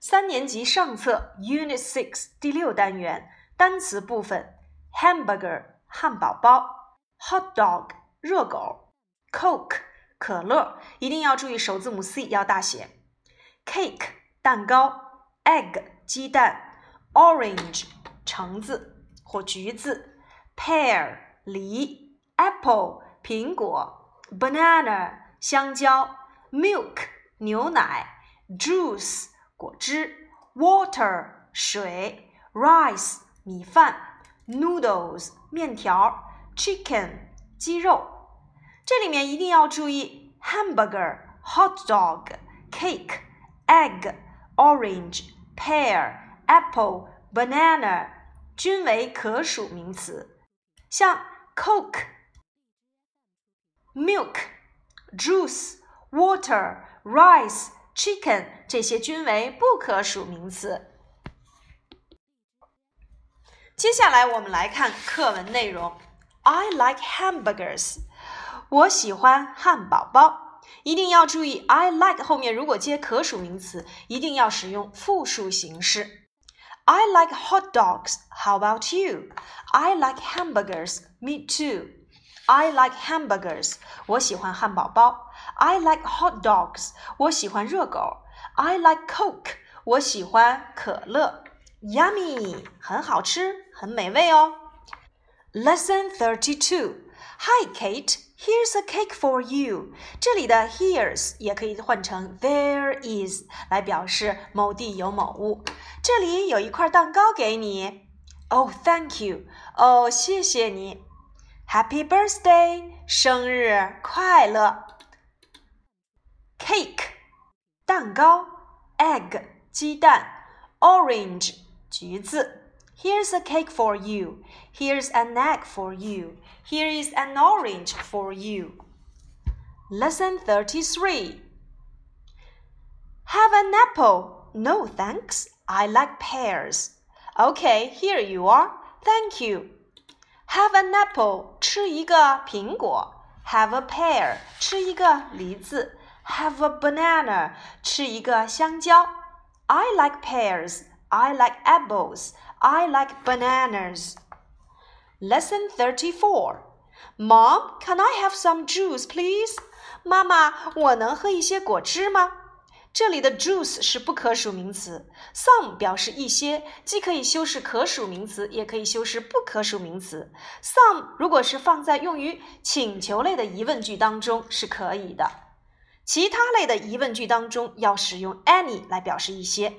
三年级上册 Unit Six 第六单元单词部分：hamburger 汉堡包，hot dog 热狗，Coke 可乐，一定要注意首字母 C 要大写，cake 蛋糕，egg 鸡蛋，orange 橙子或橘子，pear 梨，apple 苹果，banana 香蕉，milk 牛奶，juice。果汁，water 水，rice 米饭，noodles 面条，chicken 鸡肉。这里面一定要注意，hamburger、hot dog、cake、egg、orange、pear、apple、banana 均为可数名词，像 coke、milk、juice、water、rice。 Chicken 这些均为不可数名词。接下来我们来看课文内容。I like hamburgers。我喜欢汉堡包。一定要注意，I like 后面如果接可数名词，一定要使用复数形式。I like hot dogs. How about you? I like hamburgers. Me too. I like hamburgers. 我喜欢汉堡包。I like hot dogs. 我喜欢热狗。I like Coke. 我喜欢可乐。Yummy，很好吃，很美味哦。Lesson thirty-two. Hi, Kate. Here's a cake for you. 这里的 here's 也可以换成 there is 来表示某地有某物。这里有一块蛋糕给你。Oh, thank you. 哦，谢谢你。 Happy birthday，生日快乐！Cake，蛋糕；egg，鸡蛋；orange，橘子。Here's a cake for you. Here's an egg for you. Here is an orange for you. Lesson 33. Have an apple. No, thanks. I like pears. Okay, here you are. Thank you. Have an apple，吃一个苹果。Have a pear，吃一个梨子。Have a banana，吃一个香蕉。I like pears. I like apples. I like bananas. Lesson 34. Mom, can I have some juice, please? 妈妈，我能喝一些果汁吗？ 这里的 juice 是不可数名词，some 表示一些，既可以修饰可数名词，也可以修饰不可数名词。some 如果是放在用于请求类的疑问句当中是可以的，其他类的疑问句当中要使用 any 来表示一些。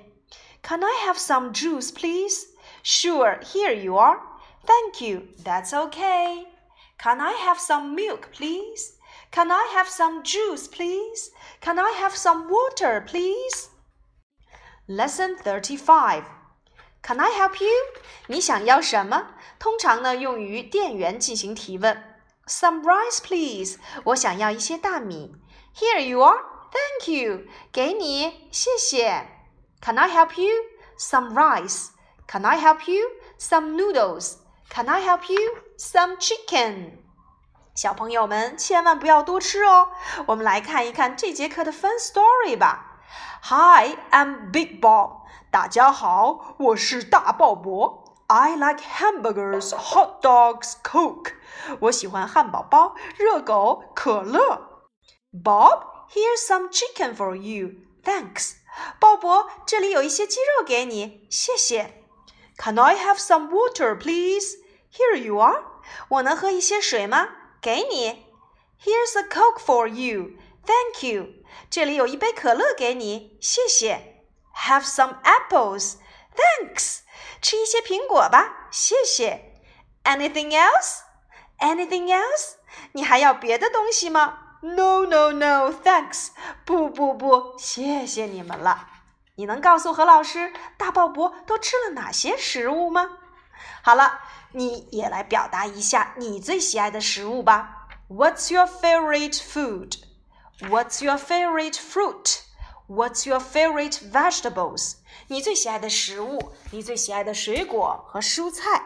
Can I have some juice, please? Sure, here you are. Thank you. That's okay. Can I have some milk, please? Can I have some juice, please? Can I have some water, please? Lesson 35. Can I help you? 你想要什么？通常呢用于店员进行提问。Some rice, please. 我想要一些大米。Here you are. Thank you. 给你，谢谢。Can I help you? Some rice. Can I help you? Some noodles. Can I help you? Some chicken. 小朋友们千万不要多吃哦。我们来看一看这节课的 fun story 吧。Hi, I'm Big Bob。大家好，我是大鲍勃。I like hamburgers, hot dogs, Coke。我喜欢汉堡包、热狗、可乐。Bob, here's some chicken for you. Thanks。鲍勃，这里有一些鸡肉给你，谢谢。Can I have some water, please? Here you are。我能喝一些水吗？ 给你，Here's a Coke for you. Thank you. 这里有一杯可乐给你，谢谢。Have some apples. Thanks. 吃一些苹果吧，谢谢。Anything else? Anything else? 你还要别的东西吗？No, no, no. Thanks. 不不不，谢谢你们了。你能告诉何老师，大鲍勃都吃了哪些食物吗？好了。你也来表达一下你最喜爱的食物吧。What's your favorite food? What's your favorite fruit? What's your favorite vegetables? 你最喜爱的食物，你最喜爱的水果和蔬菜。